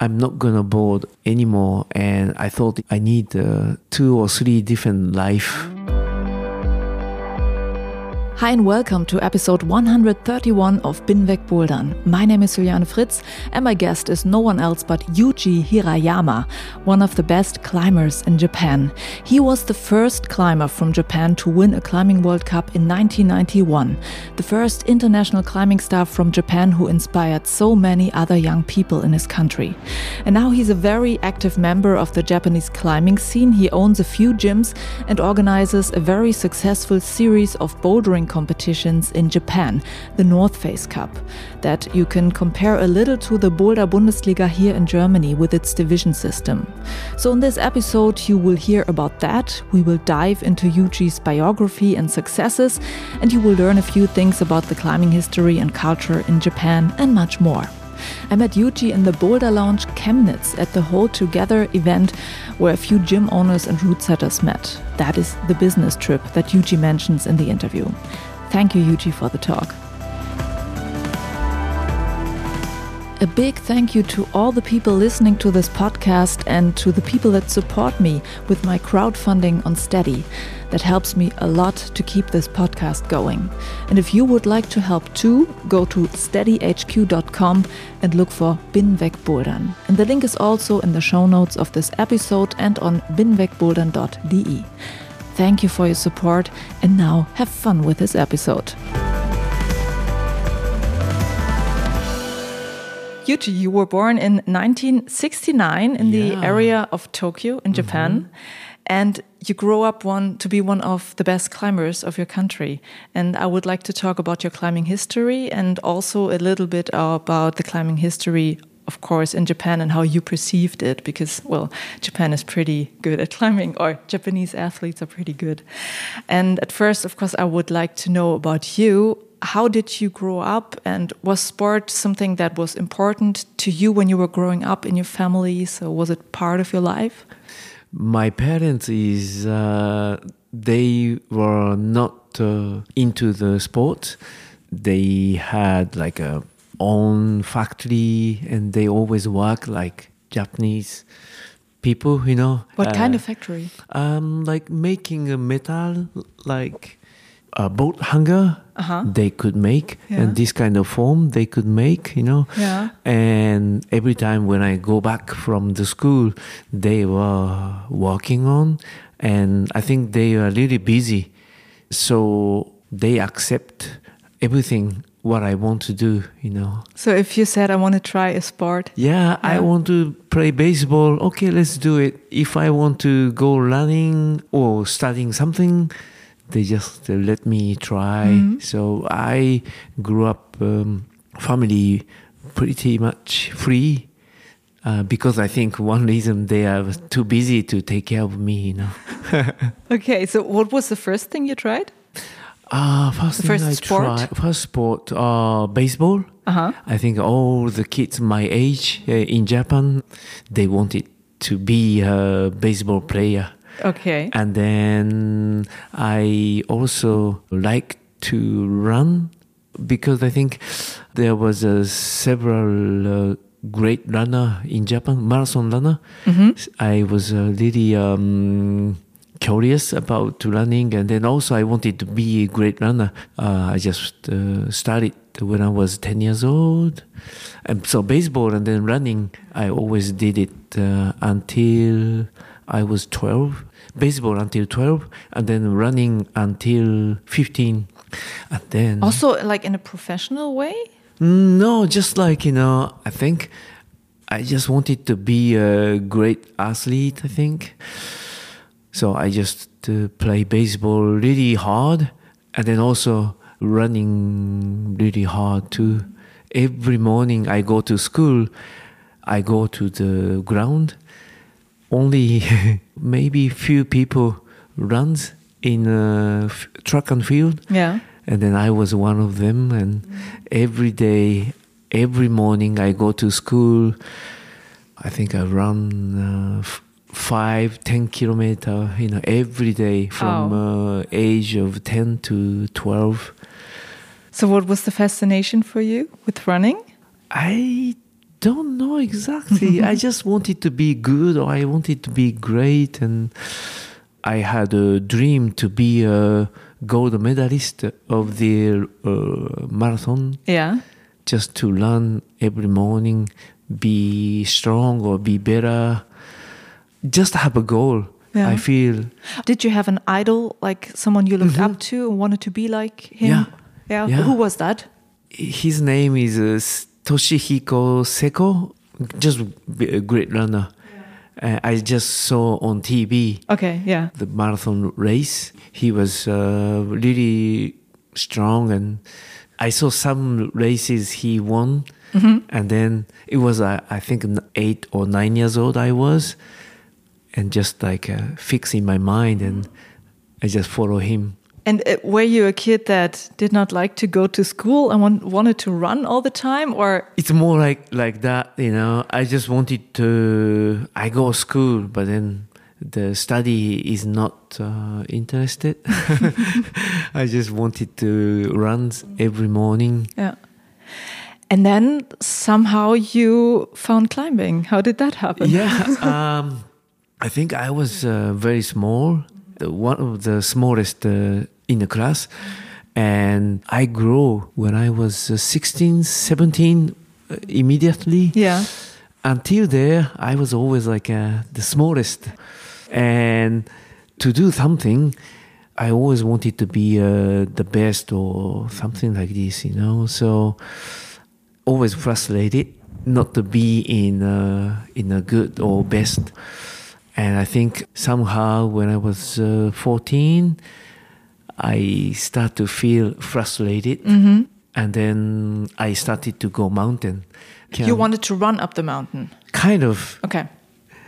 I'm not gonna bored anymore, and I thought I need uh, two or three different life. Hi and welcome to episode 131 of Binweg Bouldern. My name is Juliane Fritz and my guest is no one else but Yuji Hirayama, one of the best climbers in Japan. He was the first climber from Japan to win a climbing World Cup in 1991, the first international climbing star from Japan who inspired so many other young people in his country. And now he's a very active member of the Japanese climbing scene. He owns a few gyms and organizes a very successful series of bouldering competitions in Japan, the North Face Cup, that you can compare a little to the Boulder Bundesliga here in Germany with its division system. So, in this episode, you will hear about that. We will dive into Yuji's biography and successes, and you will learn a few things about the climbing history and culture in Japan and much more. I met Yuji in the Boulder Lounge Chemnitz at the Whole Together event where a few gym owners and route setters met. That is the business trip that Yuji mentions in the interview. Thank you, Yuji, for the talk. A big thank you to all the people listening to this podcast and to the people that support me with my crowdfunding on Steady. That helps me a lot to keep this podcast going. And if you would like to help too, go to steadyhq.com and look for Binwegbouldern. And the link is also in the show notes of this episode and on binwegbouldern.de. Thank you for your support and now have fun with this episode. You were born in 1969 in the area of Tokyo in mm-hmm. Japan, and you grew up one to be one of the best climbers of your country. And I would like to talk about your climbing history and also a little bit about the climbing history, of course, in Japan and how you perceived it, because well, Japan is pretty good at climbing, or Japanese athletes are pretty good. And at first, of course, I would like to know about you how did you grow up and was sport something that was important to you when you were growing up in your family so was it part of your life My parents is uh, they were not uh, into the sport. They had like a own factory, and they always work like Japanese people. You know what kind Uh, of factory Um, like making a metal, like a boat hanger, Uh-huh. they could make, Yeah. and this kind of form they could make, you know. Yeah. And every time when I go back from the school, they were working on, and I think they are really busy, so they accept everything what I want to do, you know. so if you said i want to try a sport Yeah, I want to play baseball. Okay, let's do it. If I want to go running or studying something, they just uh, let me try. Mhm. So I grew up um, family pretty much free. Uh, because I think one reason they are too busy to take care of me, you know. okay so what was the first thing you tried Ah, first The thing first I sport? tried, first sport, uh, baseball. uh-huh I think all the kids my age uh, in Japan, they wanted to be a baseball player. Okay And then I also like to run because I think there was a several uh, great runner in Japan, marathon runner. Mhm. I was uh, really um, curious about running, and then also I wanted to be a great runner. Uh, I just uh, started when I was ten years old, and so baseball and then running. I always did it uh, until I was twelve. Baseball until twelve, and then running until fifteen, and then also like in a professional way no, just like, you know, I think I just wanted to be a great athlete, I think. So I just uh, play baseball really hard and then also running really hard too. Every morning I go to school, I go to the ground only maybe few people runs in track and field Yeah. and then I was one of them. And every day, every morning, I go to school. I think I run uh, f- five, ten kilometer, you know, every day from uh, age of ten to twelve. So, what was the fascination for you with running? I don't know exactly. I just wanted to be good, or I wanted to be great, and I had a dream to be a gold medalist of the uh, marathon. Yeah. just to learn every morning, be strong or be better. Just have a goal. Yeah. I feel Did you have an idol, like someone you looked up to and wanted to be like him? Yeah. Yeah. Yeah. Who was that? his name is uh, Toshihiko Seko. Just a great runner. Uh, I just saw on TV Okay. Yeah. the marathon race. He was uh, really strong, and I saw some races he won. And then it was, uh, I think, eight or nine years old I was, and just like uh, fix in my mind, and I just follow him. And uh, were you a kid that did not like to go to school and want, wanted to run all the time, or It's more like like that, you know. I just wanted to. I go to school, but then the study is not uh, interested. I just wanted to run every morning. yeah? And then somehow you found climbing. How did that happen? Yeah, um, I think I was uh, very small, one of the smallest uh, in the class, and I grew when I was uh, 16, 17 uh, immediately. Yeah. until there, I was always like uh, the smallest. And to do something, I always wanted to be uh, the best or something like this, you know. So always frustrated not to be in uh, in a good or best. And I think somehow when I was uh, 14, I start to feel frustrated. Mm-hmm. And then I started to go mountain. You wanted to run up the mountain. Kind of, Okay.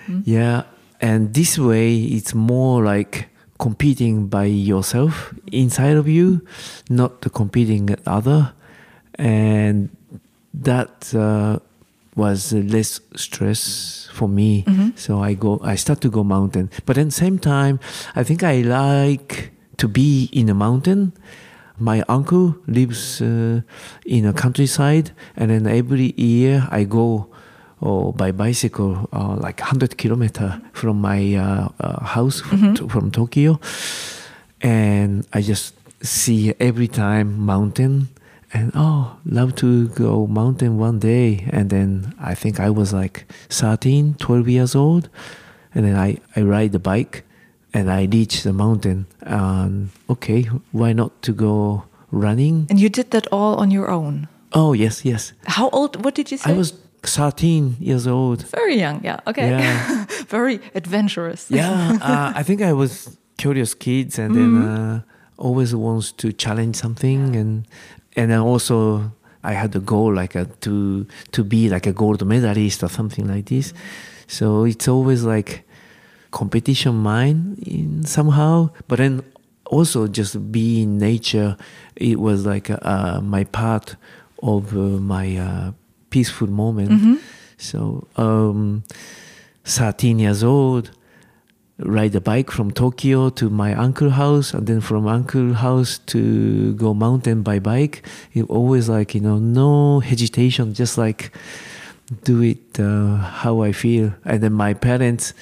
Hmm? yeah. And this way, it's more like competing by yourself inside of you, not the competing with other. And that uh, was less stress for me. Mm-hmm. So I go, I start to go mountain. But at the same time, I think I like to be in a mountain. My uncle lives uh, in a countryside, and then every year I go or by bicycle uh, like 100 kilometer from my uh, uh, house from, to, from Tokyo. And I just see every time mountain and oh love to go mountain one day. And then I think I was like 13 12 years old. And then I, I ride the bike and I reach the mountain and okay why not to go running And you did that all on your own. oh yes yes How old? What did you say? I was 13 years old very young. Yeah. Okay. Yeah. very adventurous. yeah uh, i think i was curious kids and then uh, always wants to challenge something and and then also i had the goal like a, to to be like a gold medalist or something like this so it's always like competition mind in somehow but then also just be in nature it was like uh, my part of uh, my uh, peaceful moment so um 13 years old, ride a bike from Tokyo to my uncle house, and then from uncle house to go mountain by bike. It always like you know no hesitation, just like do it uh, how I feel. And then my parents,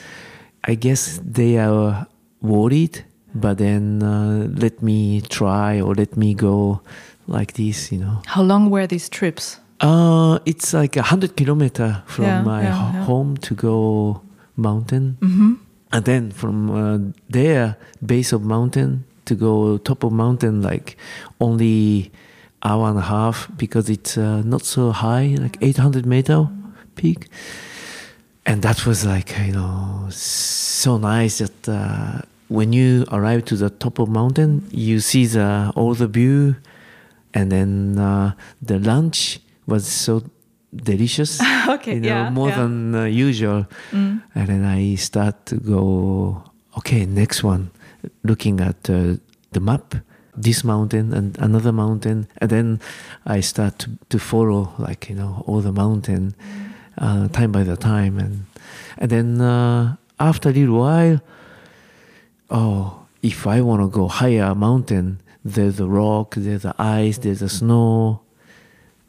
I guess they are worried, but then uh, let me try or let me go like this, you know. How long were these trips? Uh, it's like a hundred kilometer from Yeah, my yeah, yeah. home to go mountain, Mm-hmm. and then from uh, there base of mountain to go top of mountain like only hour and a half because it's uh, not so high, like eight hundred meter peak, and that was like you know so nice that uh, when you arrive to the top of mountain, you see the all the view, and then uh, the lunch was so delicious. Okay, you know, yeah, more yeah. Mm. than uh, usual. And then I start to go. Okay, next one. Looking at uh, the map, this mountain and another mountain, and then I start to, to follow like you know all the mountain, uh, time by the time, and and then uh, after a little while, oh, if I want to go higher mountain, there's a rock, there's the ice, there's the snow,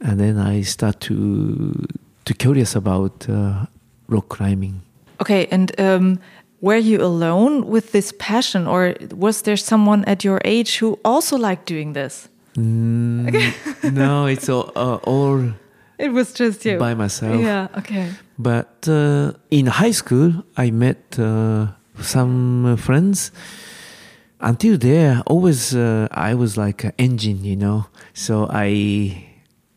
and then I start to to curious about uh, rock climbing. Okay, and um, were you alone with this passion, or was there someone at your age who also liked doing this? Mm, no, it's all, uh, all It was just you. by myself. Yeah. Okay. But uh, in high school, I met uh, some friends. Until there, always uh, I was like an engine, you know. So I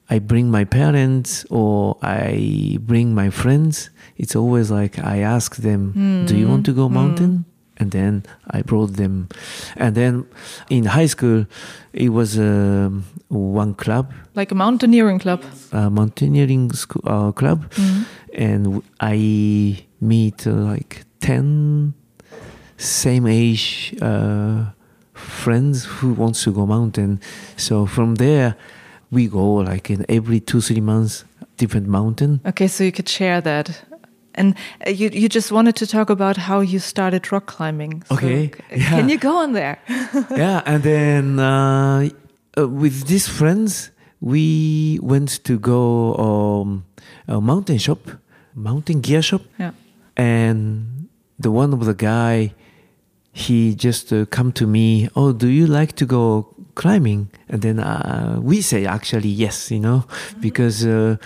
I bring my parents or I bring my friends. It's always like I ask them, "Do you want to go mountain?" And then I brought them. And then in high school, it was um, one club Like a mountaineering club. a mountaineering school, uh, club, and I meet uh, like ten same age uh, friends who wants to go mountain. So from there, we go like in every two three months, different mountain. Okay, so you could share that. And uh, you you just wanted to talk about how you started rock climbing. So Okay, yeah. Can you go on there? yeah, and then uh, uh, with these friends, we went to go um, a mountain shop, mountain gear shop. yeah. and the one of the guy he just uh, come to me oh do you like to go climbing and then uh, we say actually yes you know because uh,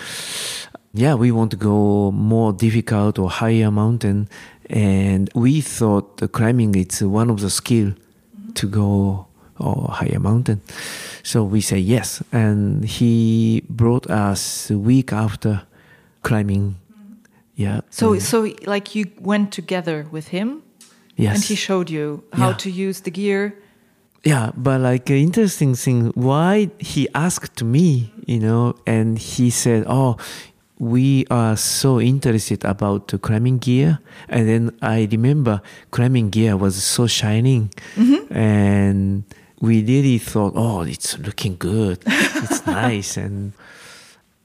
yeah we want to go more difficult or higher mountain and we thought the climbing it's one of the skill to go or higher mountain so we say yes and he brought us a week after climbing mm-hmm. yeah So and- so like you went together with him Yes. and he showed you how Yeah. to use the gear. Yeah, but like an interesting thing, why he asked me, you know, and he said, "Oh, we are so interested about the climbing gear," and then I remember climbing gear was so shining, and we really thought, "Oh, it's looking good, it's nice," and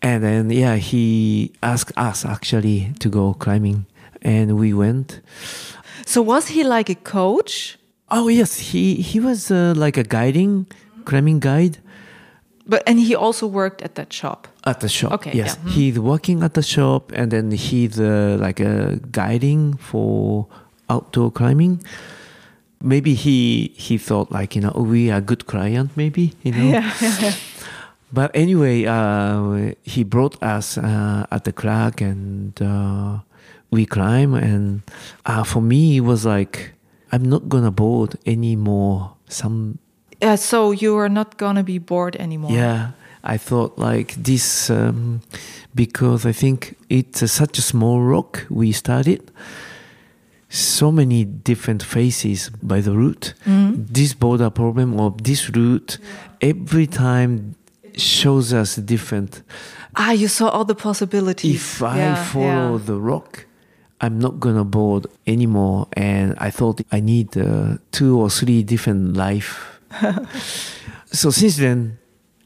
and then yeah, he asked us actually to go climbing, and we went. So was he like a coach? Oh yes, he he was uh, like a guiding climbing guide But and he also worked at that shop. At the shop. Okay, yes, yeah. Mhm. he's working at the shop, and then he's uh, like uh, guiding for outdoor climbing. Maybe he he thought like you know oh, we are good client maybe you know. Yeah. But anyway, uh, he brought us uh, at the crag and uh, we climb. And uh, for me, it was like, I'm not going to bored anymore. Some, Yeah, so you are not gonna be bored anymore. yeah, I thought like this um, because I think it's uh, such a small rock we started. So many different faces by the route. This border problem or this route, every time shows us different. Ah, you saw all the possibilities. If I Yeah, follow yeah. the rock, I'm not gonna bored anymore. And I thought I need uh, two or three different life. so since then,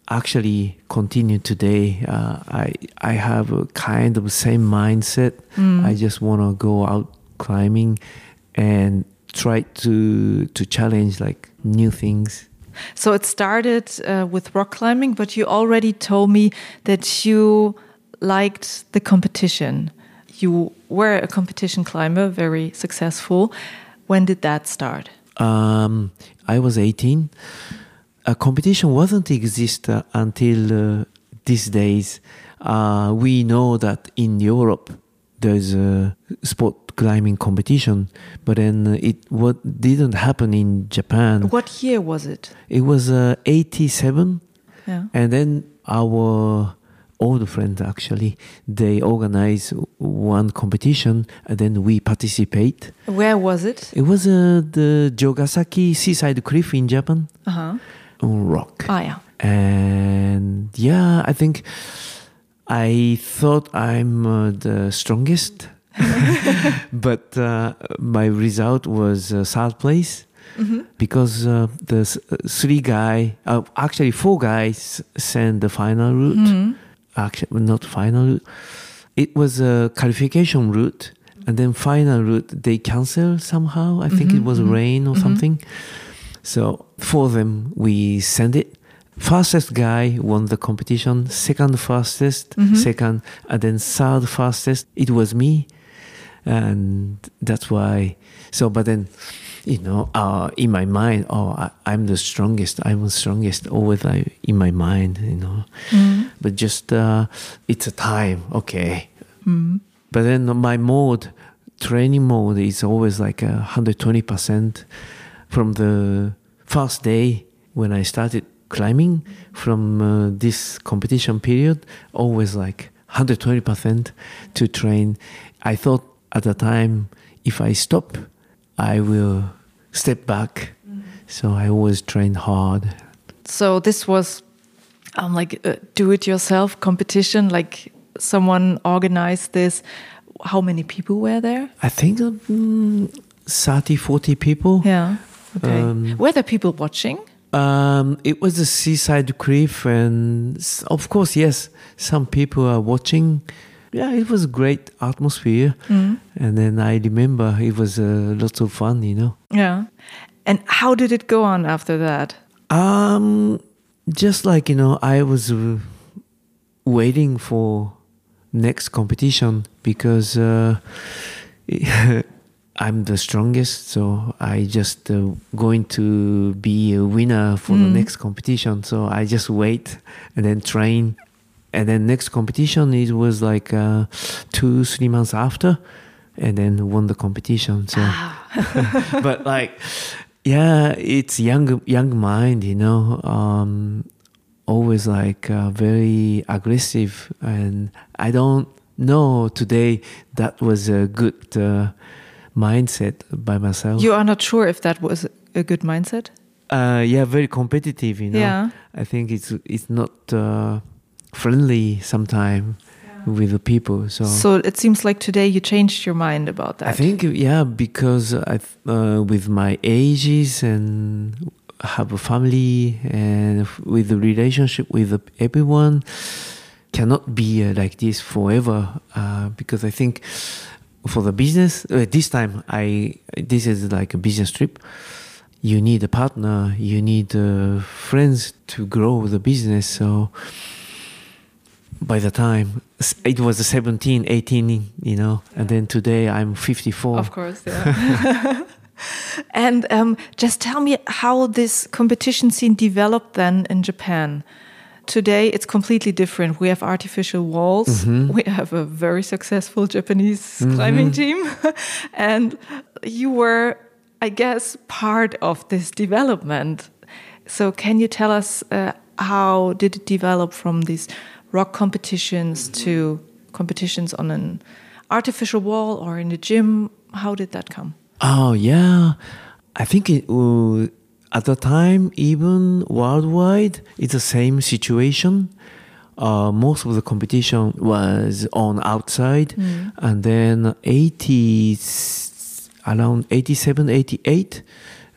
actually continue today. Uh, I I have a kind of same mindset. Mm. I just wanna go out climbing and try to to challenge like new things. So it started uh, with rock climbing, but you already told me that you liked the competition. You were a competition climber, very successful. When did that start? Um, I was 18. A competition wasn't exist uh, until uh, these days. Uh, we know that in Europe there's a sport climbing competition, but then it what didn't happen in Japan. What year was it? It was uh, 87, Yeah. and then our old friend actually they organize one competition, and then we participate. Where was it? It was uh, the Jogasaki seaside cliff in Japan Uh huh. on rock. Ah, yeah. And yeah, I think I thought I'm uh, the strongest, but uh, my result was uh, third place because uh, the s- uh, three guy, uh, actually four guys, sent the final route. Actually, not final route. It was a qualification route, and then final route they cancel somehow. I think it was rain or something. So for them, we send it. Fastest guy won the competition. Second fastest, second, and then third fastest. It was me, and that's why. So, but then, you know, uh, in my mind, oh, I, I'm the strongest. I'm the strongest. Always like, in my mind, you know. But just uh, it's a time, okay. But then my mode, training mode, is always like a hundred twenty percent from the first day when I started climbing from uh, this competition period, always like 120% to train. I thought at the time, if I stop, I will step back. So I always trained hard. So this was um, like a do-it-yourself competition. Like someone organized this. How many people were there? I think mm, 30, 40 people. Yeah. Okay. Um, were there people watching? Um, it was a seaside cliff, and of course, yes, some people are watching. Yeah, it was a great atmosphere, and then I remember it was uh, lot of fun, you know. Yeah. And how did it go on after that? Um, just like you know, I was uh, waiting for next competition because uh, I'm the strongest, so I just uh, going to be a winner for the next competition. So I just wait and then train, and then next competition it was like uh, two three months after, and then won the competition. So, but like, yeah, it's young young mind, you know. Um, always like uh, very aggressive, and I don't know today that was a good uh, mindset by myself. You are not sure if that was a good mindset? uh, yeah, very competitive. You know, Yeah. I think it's it's not uh, friendly sometimes with the people. So. So it seems like today you changed your mind about that. I think yeah, because I uh, with my ages and have a family and with the relationship with everyone cannot be uh, like this forever. Uh, because I think for the business uh, this time I this is like a business trip. You need a partner. You need uh, friends to grow the business. So by the time it was 17 18 you know and then today i'm 54 Of course, yeah. and um, just tell me how this competition scene developed then in Japan. Today it's completely different. We have artificial walls. We have a very successful Japanese climbing team, and you were, I guess, part of this development. So can you tell us uh, how did it develop from these rock competitions to competitions on an artificial wall or in the gym? How did that come? oh yeah i think it, uh, at the time even worldwide it's the same situation. Uh, most of the competition was on outside. And then 80 around 87 88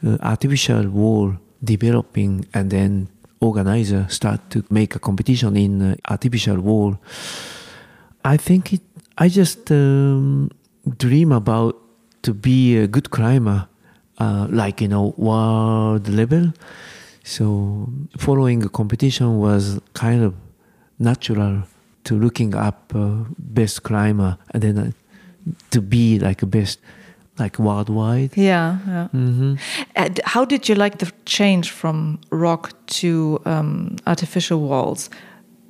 uh, artificial wall developing and then organizer start to make a competition in uh, artificial wall i think it i just um, dream about to be a good climber uh, like you know world level so following a competition was kind of natural to looking up uh, best climber and then uh, to be like a best like worldwide Yeah, yeah. hmm And how did you like the change from rock to um, artificial walls?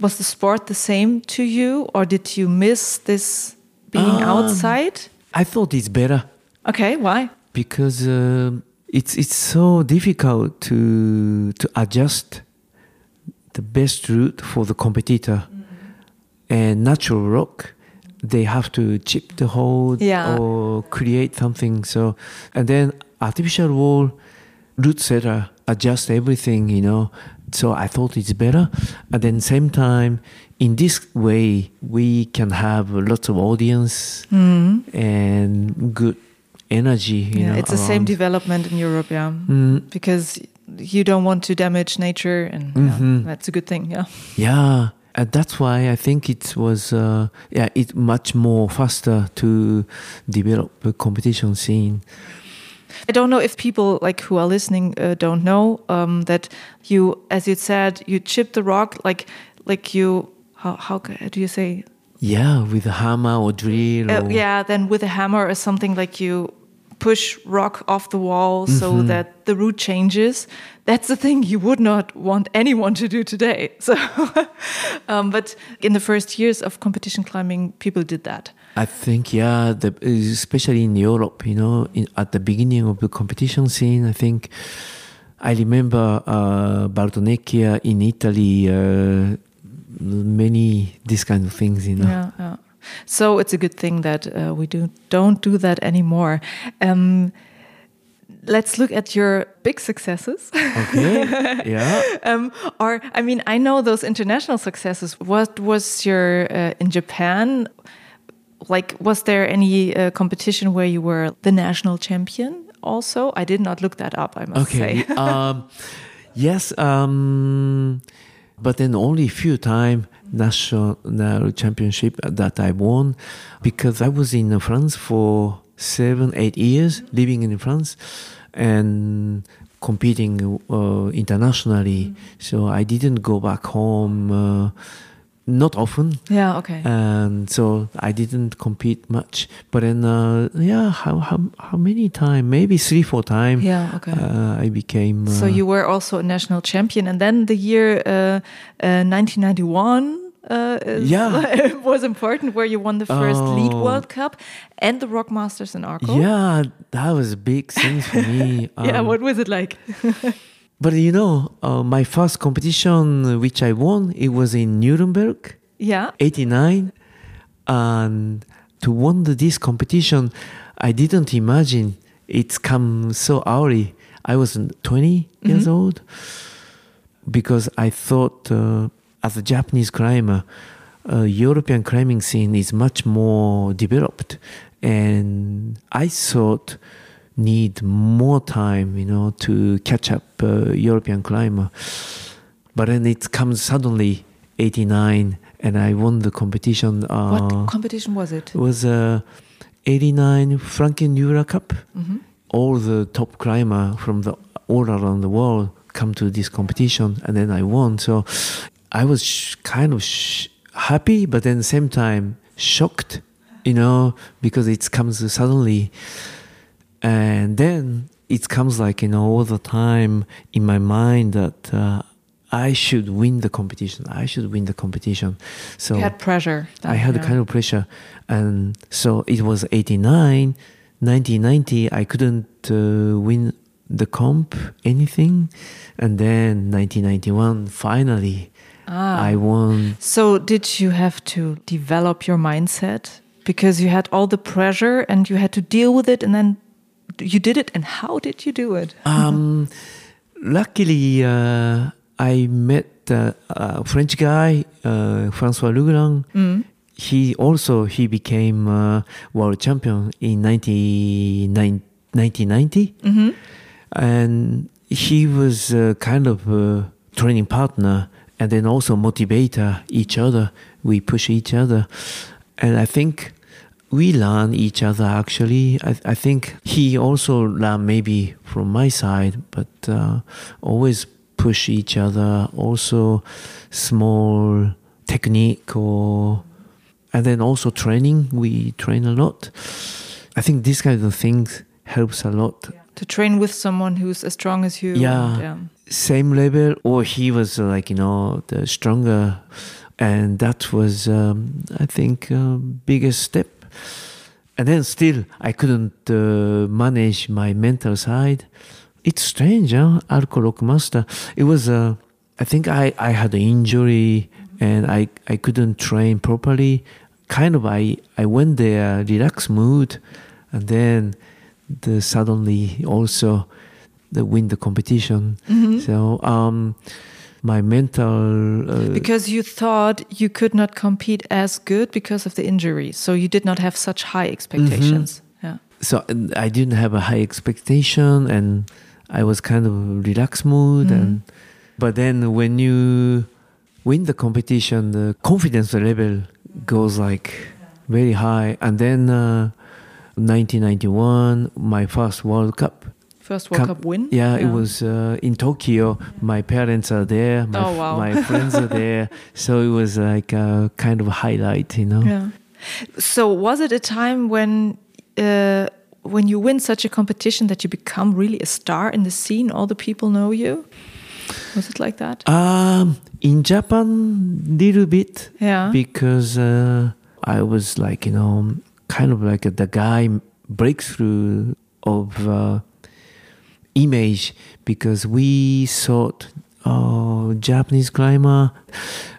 Was the sport the same to you, or did you miss this being Um, outside? i thought it's better Okay, why? Because um it's it's so difficult to to adjust the best route for the competitor. And natural rock they have to chip the hole Yeah. or create something. So and then artificial wall route setter adjust everything you know. So I thought it's better. And then same time, in this way, we can have lots of audience and good energy. You Mm-hmm. yeah, know, it's the same development in Europe, yeah, Mm, because you don't want to damage nature, and Mhm. yeah, that's a good thing. Yeah, yeah, and that's why I think it was uh, yeah, it much more faster to develop a competition scene. I don't know if people like who are listening uh, don't know um, that you, as you said, you chip the rock like like you. How how do you say? Yeah, with a hammer or drill. Uh, yeah, then with a hammer or something like you push rock off the wall so Mm-hmm. that the route changes. That's the thing you would not want anyone to do today. So, um, but in the first years of competition climbing, people did that. I think yeah, the, especially in Europe, you know, in, at the beginning of the competition scene, I think I remember uh, Bardonecchia in Italy, uh, many these kind of things, you know. Yeah. So it's a good thing that uh, we do don't do that anymore. Um, let's look at your big successes. Okay, yeah. um, or I mean, I know those international successes. What was your uh, in Japan? Like, was there any uh, competition where you were the national champion? Also, I did not look that up. I must Okay. say. um, yes, um, but then only few time national championship that I won because I was in France for seven, eight years, living in France and competing uh, internationally. So I didn't go back home. Uh, not often, yeah. Okay. and so I didn't compete much. But then, uh, yeah, how how how many time? Maybe three, four time. yeah. Okay. Uh, I became. Uh, So you were also a national champion, and then the year uh, uh, 1991 uh, is- Yeah. was important, where you won the first lead Oh. World Cup and the Rock Masters in Arco. Yeah, that was a big thing for me. yeah. Um, What was it like? But you know, uh, my first competition which I won, it was in Nuremberg, yeah. '89, and to win the- this competition, I didn't imagine it's come so early. I was 20 years old because I thought, uh, as a Japanese climber, uh, European climbing scene is much more developed, and I thought need more time, you know, to catch up uh, European climber. But then it comes suddenly, 89, and I won the competition. Uh, what competition was it? it was uh, 89 Franken Euro Cup. Mhm. All the top climber from the all around the world come to this competition, and then I won. So I was sh- kind of sh- happy, but then same time shocked, you know, because it comes suddenly, and then it comes like you know all the time in my mind that. Uh, I should win the competition. I should win the competition. So You had pressure. I had a yeah. kind of pressure. And so it was 89, 1990, I couldn't uh, win the comp, anything. And then 1991, finally, Ah. I won. So did you have to develop your mindset because you had all the pressure and you had to deal with it, and then you did it? And how did you do it? Um, luckily, uh, I met uh, a French guy, uh, Francois Legrand. Mm. He also he became uh, world champion in 19, 1990. Mhm. and he was uh, kind of a training partner and then also motivator each other we push each other and i think we learn each other actually. I, I think he also learned maybe from my side but uh, always push each other. Also small technique or and then also training. We train a lot. I think these kind of things helps a lot. To train with someone who's as strong as you. Yeah. and, same level or he was uh, like you know the stronger. And that was um, i think uh, biggest step and then still i couldn't uh, manage my mental side. It's strange huh? Arco Rock master. It was uh, i think i i had an injury and i i couldn't train properly. Kind of i i went there relaxed mood. And then the suddenly also the win the competition. Mhm. so um, my mental. Uh, Because you thought you could not compete as good because of the injury, so you did not have such high expectations. Yeah. so I didn't have a high expectation, and I was kind of relaxed mood. And but then when you win the competition, the confidence level goes like very high. And then uh, 1991, my first World Cup. First World Cup win. Yeah, it was uh, in Tokyo. My parents are there. My, Oh, wow. my friends are there. So it was like a kind of highlight, you know. Yeah. So was it a time when uh, when you win such a competition that you become really a star in the scene? All the people know you. Was it like that? Um, in Japan, little bit. Yeah. Because uh, I was like, you know, kind of like the guy breakthrough of uh, image because we thought, oh, Japanese climber,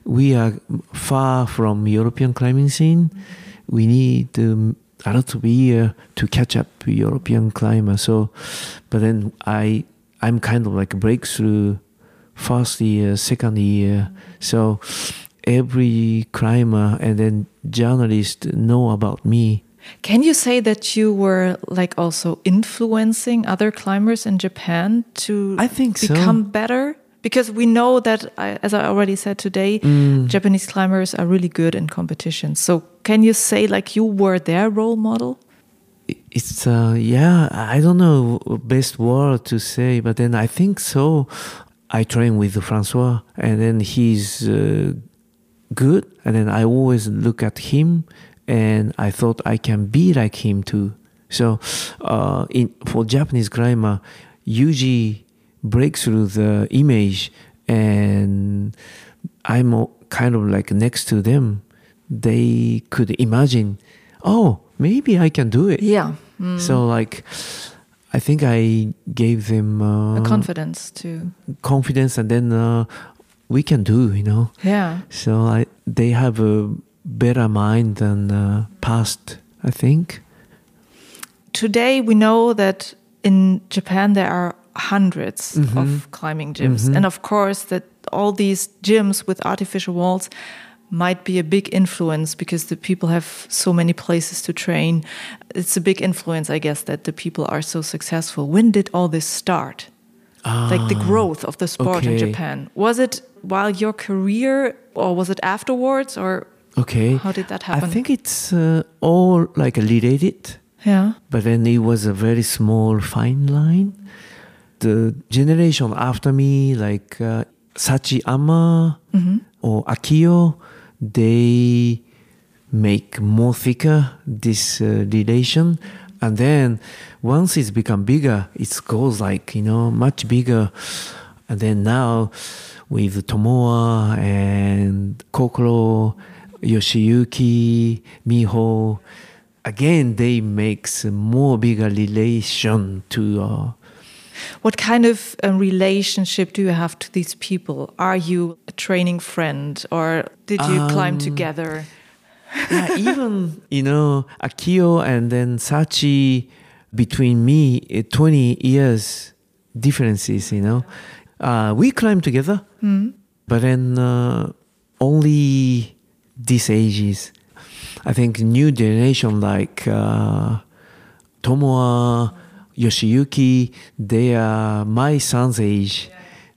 we are far from European climbing scene. We need um, a lot of year to catch up European climber. So, but then I, I'm kind of like a breakthrough first year, second year. So every climber and then journalist know about me. Can you say that you were like also influencing other climbers in Japan to I think so. become better? Because we know that, as I already said today, Mm. Japanese climbers are really good in competition. So can you say like you were their role model? It's uh yeah, I don't know best word to say, but then I think so. I train with Francois, and then he's uh, good, and then I always look at him, and I thought I can be like him too. So, uh, in for Japanese climber, usually breaks through the image, and I'm kind of like next to them. They could imagine, oh, maybe I can do it. Yeah. So like, I think I gave them uh, A confidence to, confidence, and then uh, we can do. You know. yeah. So I they have a better mind than uh, past. I think. Today we know that in Japan there are 100s Mm-hmm. of climbing gyms. And of course that all these gyms with artificial walls might be a big influence because the people have so many places to train. It's a big influence, I guess, that the people are so successful. When did all this start? like the growth of the sport in Ah. Japan. Was it while your career or was it afterwards or Okay. how did that happen? I think it's uh, all like related. yeah. but then it was a very small fine line. The generation after me, like uh, Sachi Amma or Akiyo, they make more thicker this uh, relation. And then once it's become bigger, it goes like, you know, much bigger. And then now with Tomoa and Kokoro, Yoshiyuki, Miho, again they makes more bigger relation to uh, What kind of um, relationship do you have to these people? Are you a training friend or did you climb Um, together? yeah, even you know Akiyo and then Sachi between me eh, 20 years differences you know uh, we climb together but then uh, only these ages I think new generation like uh, Tomoa Yoshiyuki they are my son's age.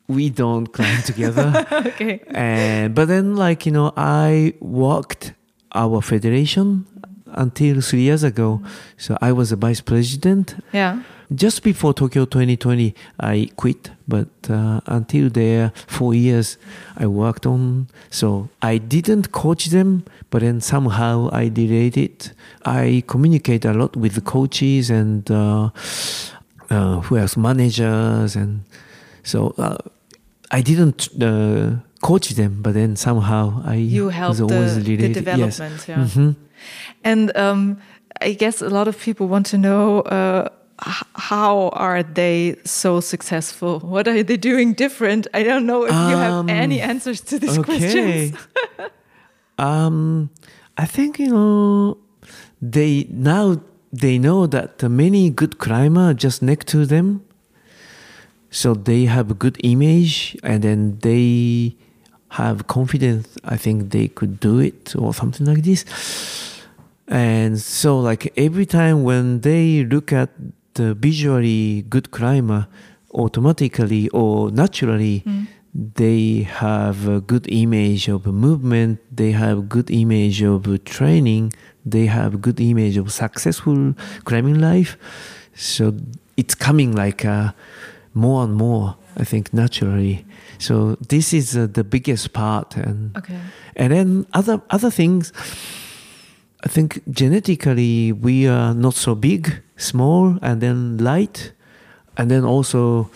We don't climb together. Okay. and but then like you know i worked our federation until three years ago. So i was a vice president. Yeah. Just before tokyo 2020 i quit but uh, until there four years i worked on so i didn't coach them but then somehow i did it i communicate a lot with the coaches and uh, uh, who else managers and so uh, i didn't uh, coach them but then somehow i You helped the, always the development. yes. Yeah. Mhm. And um, I guess a lot of people want to know uh, how are they so successful? What are they doing different? I don't know if you have Um, any answers to these questions. um, I think you know they now they know that many good climber just next to them. so they have a good image and then they have confidence i think they could do it or something like this and so like every time when they look at the visually good climber automatically or naturally Mm. they have a good image of movement they have good image of training they have good image of successful climbing life so it's coming like uh, more and more i think naturally so this is uh, the biggest part and Okay. and then other other things i think genetically we are not so big small and then light. And then also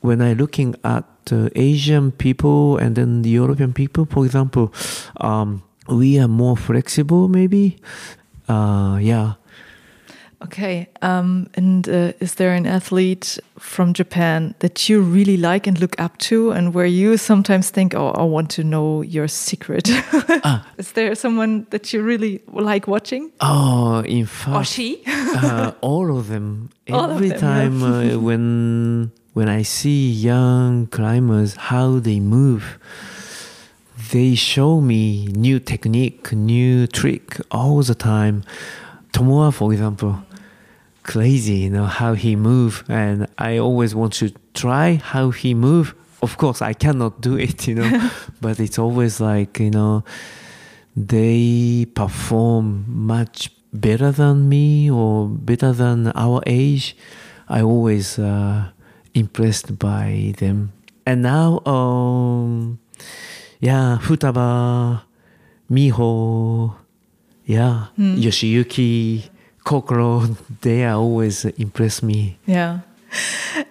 when i looking at uh, asian people and then the european people for example um, we are more flexible maybe. Uh, yeah Okay. Um, and uh, is there an athlete from Japan that you really like and look up to, and where you sometimes think, "Oh, I want to know your secret"? Ah. is there someone that you really like watching? oh in Or fact she? uh, all of them. All of Every them, time uh, when when I see young climbers how they move, they show me new technique, new trick all the time. Tomoa, for example, crazy, you know how he move, and I always want to try how he move. Of course, I cannot do it, you know, but it's always like you know they perform much better than me or better than our age. I always uh, impressed by them. And now, um, yeah, Futaba, Miho, yeah, Yoshiyuki, Kokoro, they are always impress me. Yeah.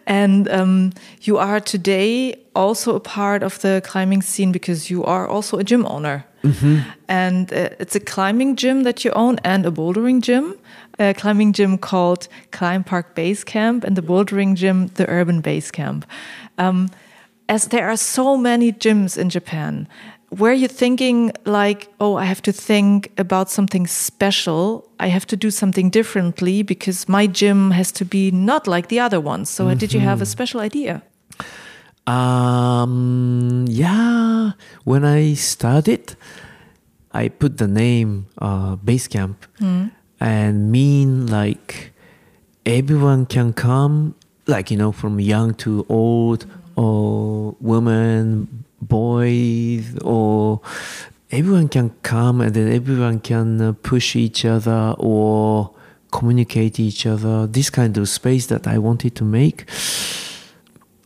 And um, you are today also a part of the climbing scene because you are also a gym owner. And uh, it's a climbing gym that you own and a bouldering gym. A climbing gym called Climb Park Base Camp and the bouldering gym, the Urban Base Camp. Um, as there are so many gyms in Japan, were you thinking like, oh, I have to think about something special? I have to do something differently because my gym has to be not like the other ones. So, did you have a special idea? Um, yeah, when I started, I put the name uh, base camp and mean like everyone can come, like you know, from young to old, or women, boys, or everyone can come, and then everyone can uh, push each other or communicate each other. This kind of space that I wanted to make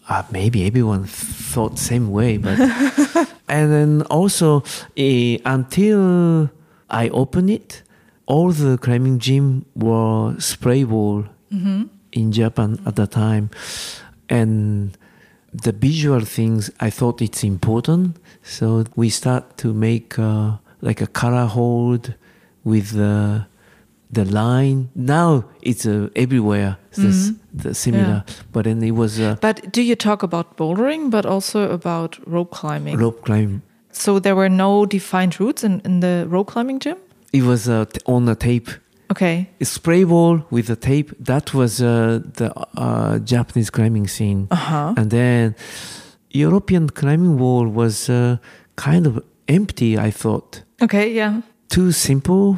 uh, maybe everyone thought same way but and then also eh, until i opened it all the climbing gym were spray wall in japan at the time and the visual things i thought it's important so we start to make uh, like a color hold with the the line now it's uh, everywhere this the similar but then it was uh, But do you talk about bouldering, but also about rope climbing? rope climbing. So, there were no defined routes in, in the rope climbing gym? it was uh, t- on a tape Okay. a spray wall with the tape that was uh, the uh, japanese climbing scene Uh huh. and then european climbing wall was uh, kind of empty i thought Okay, yeah. too simple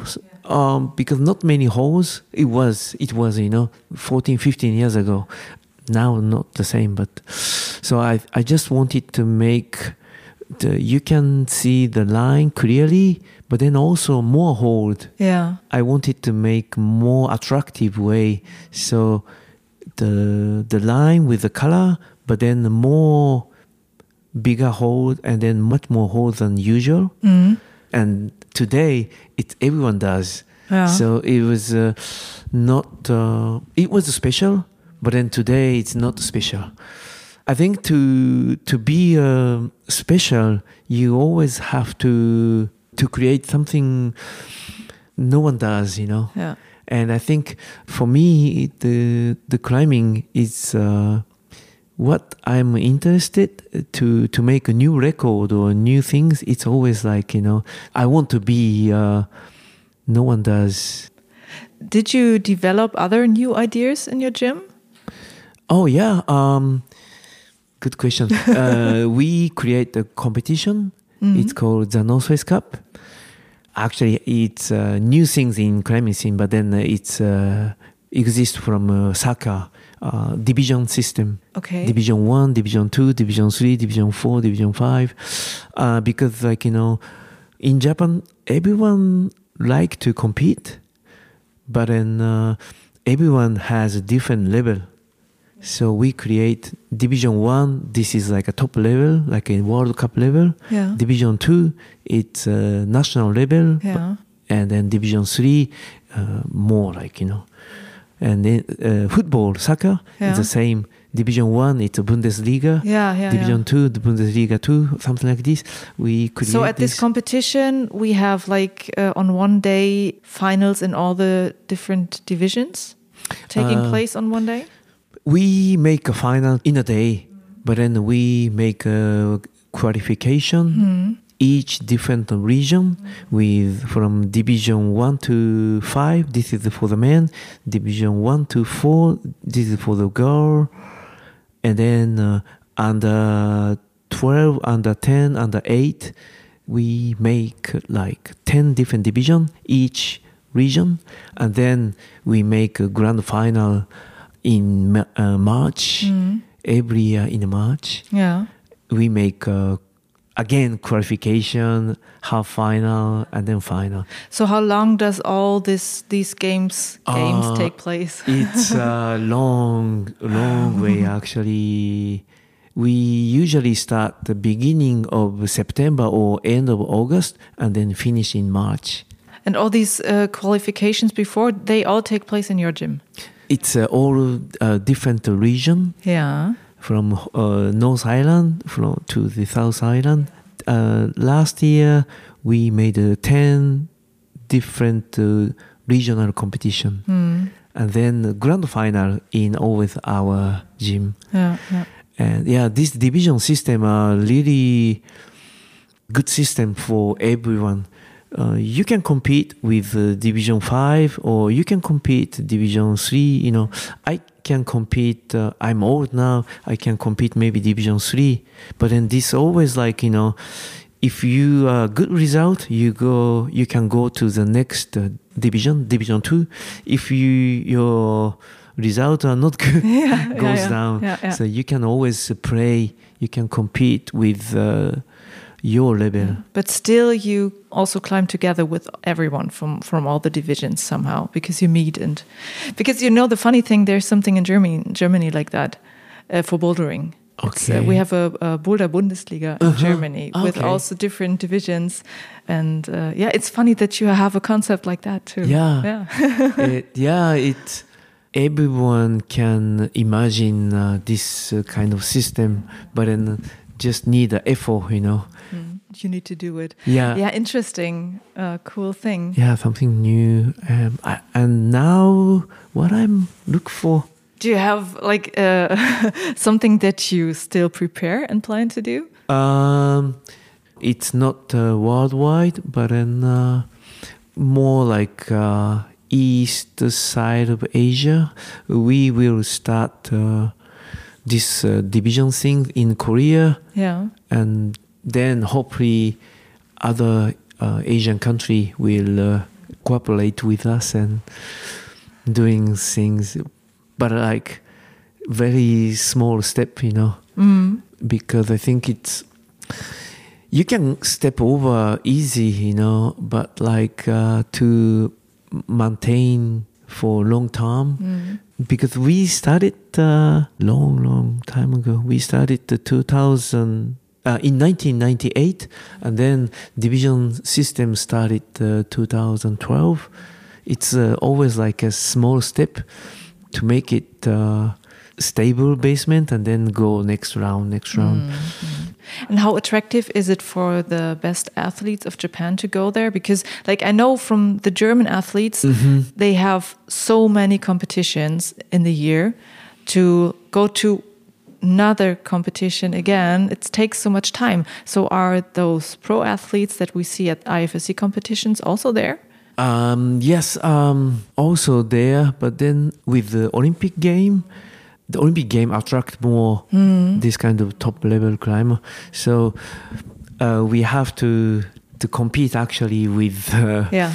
um, because not many holes it was it was you know 14 15 years ago now not the same but so i i just wanted to make the you can see the line clearly but then also more hold Yeah. i wanted to make more attractive way so the the line with the color but then the more bigger hold and then much more hold than usual Mm. and today it everyone does Yeah. so it was uh, not uh, it was special but then today it's not special i think to to be uh, special you always have to to create something no one does you know Yeah. and I think for me, the the climbing is uh, what I'm interested to to make a new record or new things. It's always like you know, I want to be. Uh, no one does. Did you develop other new ideas in your gym? Oh yeah. Um, Good question. uh, we create a competition. It's called the North Face Cup. Actually, it's uh, new things in climbing scene, but then uh, it's uh, exists from uh, soccer uh, division system. Okay. Division one, division two, division three, division four, division five. Uh, because like you know, in Japan, everyone like to compete, but then uh, everyone has a different level. So we create division one. This is like a top level, like a World Cup level. Yeah. Division two, it's a national level. Yeah. And then division three, uh, more like you know. And then uh, football, soccer, Yeah. it's the same. Division one, it's a Bundesliga. Yeah, yeah, Division yeah. two, the Bundesliga two, something like this. We could. So at this this. competition, we have like uh, on one day finals in all the different divisions taking Uh, place on one day. We make a final in a day, but then we make a qualification. Hmm. Each different region with from division one to five. This is for the men. Division one to four. This is for the girl, and then uh, under twelve, under ten, under eight, we make like ten different division each region, and then we make a grand final in uh, March Mm. every year in March Yeah. we make uh, again qualification, half final, and then final. So how long does all this these games games Uh, take place? It's a long, long way actually. We usually start the beginning of September or end of August and then finish in March. And all these uh, qualifications before they all take place in your gym. It's uh, all uh, different region Yeah. from uh, North Island from to the South Island. Uh, last year we made uh, ten different uh, regional competition, Hmm. and then the grand final in always our gym. Yeah. Yeah. And yeah, this division system are really good system for everyone. Uh, you can compete with uh, Division Five, or you can compete Division Three. You know, I can compete. Uh, I'm old now. I can compete maybe Division Three, but then this always like you know, if you uh, good result, you go. You can go to the next uh, division, Division Two. If you your result are not good, Yeah, goes yeah. down. Yeah, yeah. So you can always play. You can compete with uh, your level. But still, you also climb together with everyone from from all the divisions somehow because you meet and because you know the funny thing. There's something in Germany, Germany like that uh, for bouldering. Uh, Okay. we have a, a boulder Bundesliga in Uh-huh. Germany with also different divisions, and uh, yeah, it's funny that you have a concept like that too. Yeah. yeah, it, yeah, it. Everyone can imagine uh, this uh, kind of system, but then just need the effort, you know. Mm, you need to do it. Yeah, Yeah, interesting, uh, cool thing. yeah, something new. Um, I, and now, what I'm look for. Do you have like uh, something that you still prepare and plan to do? Um, it's not uh, worldwide, but in uh, more like uh, east side of Asia. We will start uh, this uh, division thing in Korea, Yeah. and then hopefully other uh, Asian country will uh, cooperate with us and doing things, but like very small step, you know Mm. because I think it's you can step over easy, you know, but like uh, to maintain for long term Mm. Because we started uh, long, long time ago. We started the 2000 uh, in 1998, and then division system started uh, 2012. It's uh, always like a small step to make it uh, stable basement, and then go next round, next round. Mm, mm. And how attractive is it for the best athletes of Japan to go there? Because, like, I know from the German athletes, Mm-hmm. they have so many competitions in the year to go to another competition again. It takes so much time. So, are those pro athletes that we see at IFSC competitions also there? Um, yes, um, also there, but then with the Olympic game, the Olympic game attract more this kind of top level climber. So uh, we have to to compete actually with uh, Yeah.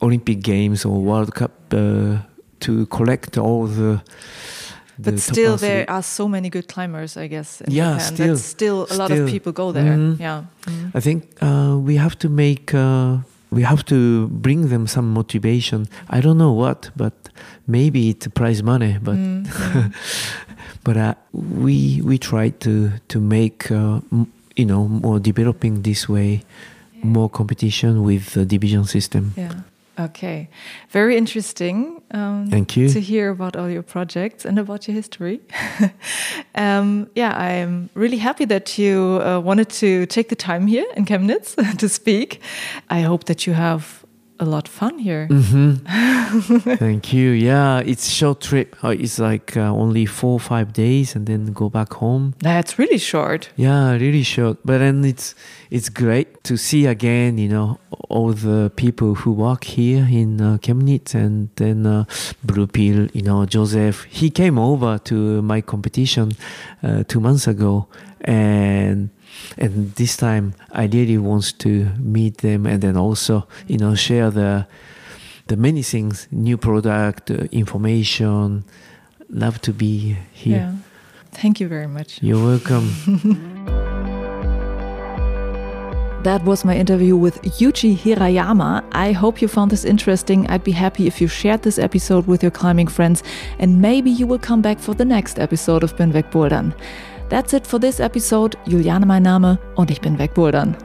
Olympic Games or World Cup uh, to collect all the. the But still, there are so many good climbers, I guess. In Yeah, Japan, still, still a lot still. of people go there. Mhm. Yeah. Mhm. I think uh, we have to make uh, we have to bring them some motivation. I don't know what, but maybe it's prize money. But Mm, but uh, we we try to to make uh, m- you know more developing this way, more competition with the division system. Yeah. Okay. Very interesting. Um, Thank you. To hear about all your projects and about your history. um, yeah, I'm really happy that you uh, wanted to take the time here in Chemnitz to speak. I hope that you have a lot of fun here. hmm Thank you. Yeah, it's short trip. Uh, it's like uh, only four or five days, and then go back home. That's really short. Yeah, really short. But then it's it's great to see again. You know, all the people who work here in uh, Chemnitz, and then uh, Blue Pill. You know, Joseph. He came over to my competition uh, two months ago, and and this time I really wants to meet them, and then also you know share the the many things, new product, uh, information. Love to be here. Yeah. Thank you very much. You're welcome. That was my interview with Yuji Hirayama. I hope you found this interesting. I'd be happy if you shared this episode with your climbing friends, and maybe you will come back for the next episode of Bin weg Bouldern. That's it for this episode. Juliane mein Name und ich bin wegbouldern.